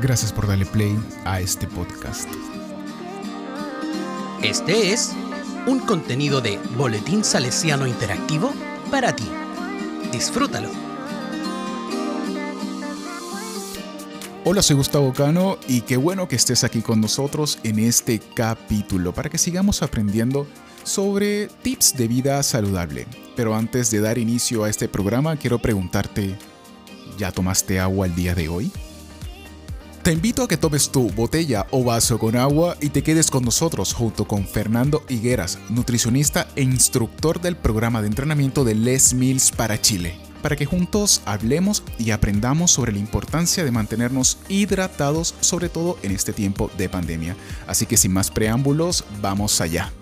Gracias por darle play a este podcast. Este es un contenido de Boletín Salesiano Interactivo para ti. Disfrútalo. Hola, soy Gustavo Cano y qué bueno que estés aquí con nosotros en este capítulo para que sigamos aprendiendo sobre tips de vida saludable. Pero antes de dar inicio a este programa, quiero preguntarte, ¿ya tomaste agua el día de hoy? Te invito a que tomes tu botella o vaso con agua y te quedes con nosotros junto con Fernando Higueras, nutricionista e instructor del programa de entrenamiento de Les Mills para Chile, para que juntos hablemos y aprendamos sobre la importancia de mantenernos hidratados, sobre todo en este tiempo de pandemia. Así que sin más preámbulos, vamos allá.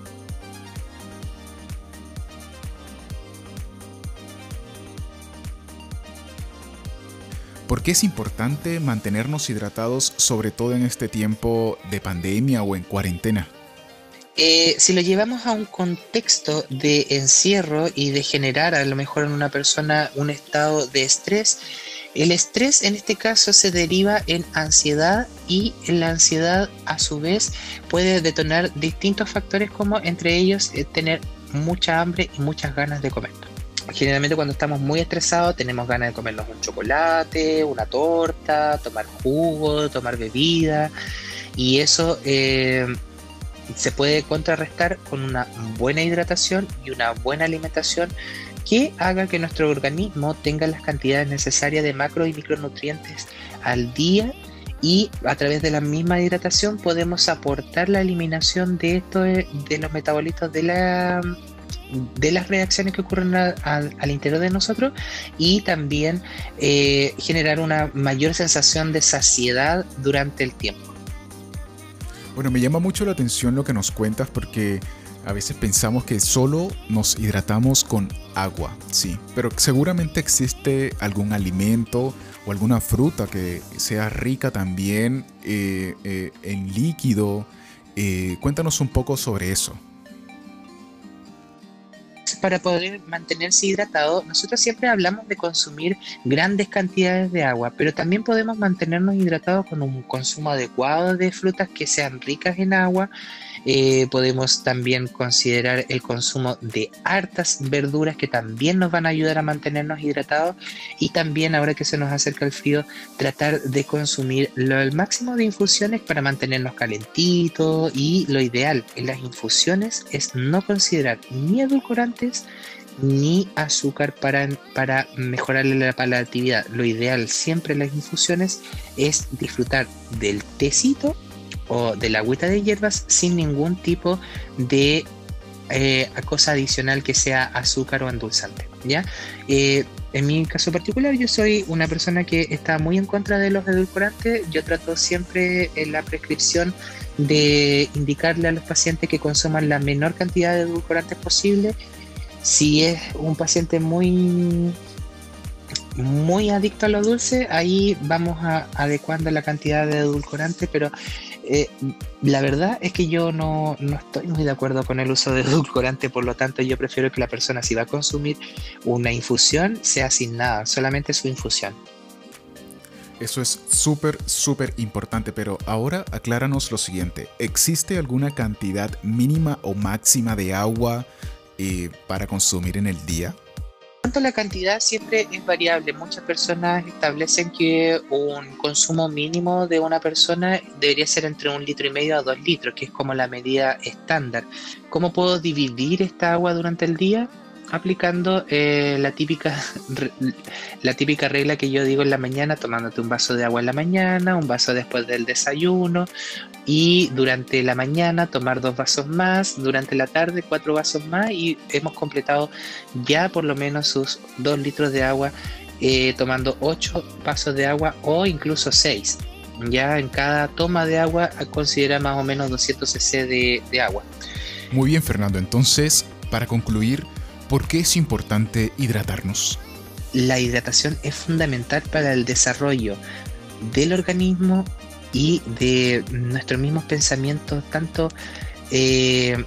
¿Por qué es importante mantenernos hidratados, sobre todo en este tiempo de pandemia o en cuarentena? Eh, si lo llevamos a un contexto de encierro y de generar a lo mejor en una persona un estado de estrés, el estrés en este caso se deriva en ansiedad y la ansiedad a su vez puede detonar distintos factores como entre ellos eh, tener mucha hambre y muchas ganas de comer generalmente cuando estamos muy estresados tenemos ganas de comernos un chocolate, una torta, tomar jugo, tomar bebida. Y eso eh, se puede contrarrestar con una buena hidratación y una buena alimentación que haga que nuestro organismo tenga las cantidades necesarias de macro y micronutrientes al día. Y a través de la misma hidratación podemos aportar la eliminación de esto de los metabolitos de la de las reacciones que ocurren al interior de nosotros y también eh, generar una mayor sensación de saciedad durante el tiempo. Bueno, me llama mucho la atención lo que nos cuentas porque a veces pensamos que solo nos hidratamos con agua, sí, pero seguramente existe algún alimento o alguna fruta que sea rica también eh, eh, en líquido. cuéntanos un poco sobre eso para poder mantenerse hidratado, nosotros siempre hablamos de consumir grandes cantidades de agua, pero también podemos mantenernos hidratados con un consumo adecuado de frutas que sean ricas en agua eh, podemos también considerar el consumo de hartas verduras que también nos van a ayudar a mantenernos hidratados y también ahora que se nos acerca el frío tratar de consumir lo, el máximo de infusiones para mantenernos calentitos y lo ideal en las infusiones es no considerar ni edulcorantes ni azúcar para, para mejorarle la palatabilidad. Lo ideal siempre en las infusiones es disfrutar del tecito o de la agüita de hierbas sin ningún tipo de eh, cosa adicional que sea azúcar o endulzante. ¿ya? Eh, en mi caso particular, yo soy una persona que está muy en contra de los edulcorantes. Yo trato siempre en la prescripción de indicarle a los pacientes que consuman la menor cantidad de edulcorantes posible. Si es un paciente muy muy adicto a lo dulce, ahí vamos a, adecuando la cantidad de edulcorante, pero eh, la verdad es que yo no, estoy muy de acuerdo con el uso de edulcorante, por lo tanto yo prefiero que la persona si va a consumir una infusión sea sin nada, solamente su infusión. Eso es súper, súper importante, pero ahora acláranos lo siguiente, ¿existe alguna cantidad mínima o máxima de agua eh, para consumir en el día? La cantidad siempre es variable. Muchas personas establecen que un consumo mínimo de una persona debería ser entre un litro y medio a dos litros, que es como la medida estándar. ¿Cómo puedo dividir esta agua durante el día? Aplicando eh, la, típica, la típica regla que yo digo en la mañana, tomándote un vaso de agua en la mañana, un vaso después del desayuno y durante la mañana tomar dos vasos más, durante la tarde cuatro vasos más y hemos completado ya por lo menos sus dos litros de agua eh, tomando ocho vasos de agua o incluso seis. Ya en cada toma de agua considera más o menos 200 cc de, de agua. Muy bien, Fernando. Entonces, para concluir, ¿Por qué es importante hidratarnos? La hidratación es fundamental para el desarrollo del organismo y de nuestros mismos pensamientos, tanto eh,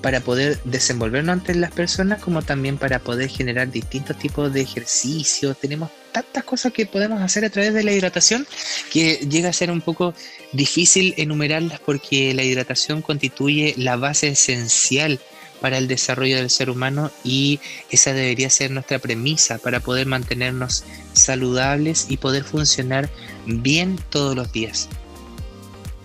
para poder desenvolvernos ante las personas como también para poder generar distintos tipos de ejercicios. Tenemos tantas cosas que podemos hacer a través de la hidratación que llega a ser un poco difícil enumerarlas porque la hidratación constituye la base esencial para el desarrollo del ser humano y esa debería ser nuestra premisa para poder mantenernos saludables y poder funcionar bien todos los días.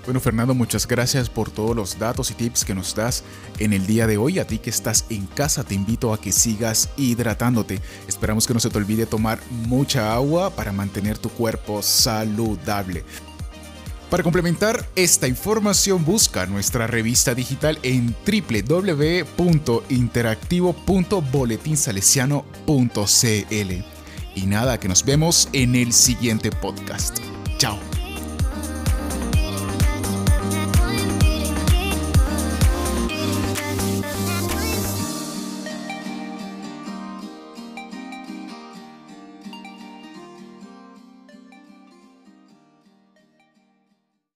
Bueno, Fernando, muchas gracias por todos los datos y tips que nos das en el día de hoy. A ti que estás en casa, te invito a que sigas hidratándote. Esperamos que no se te olvide tomar mucha agua para mantener tu cuerpo saludable. Para complementar esta información, busca nuestra revista digital en www.interactivo.boletinsalesiano.cl. Y nada, que nos vemos en el siguiente podcast. Chao.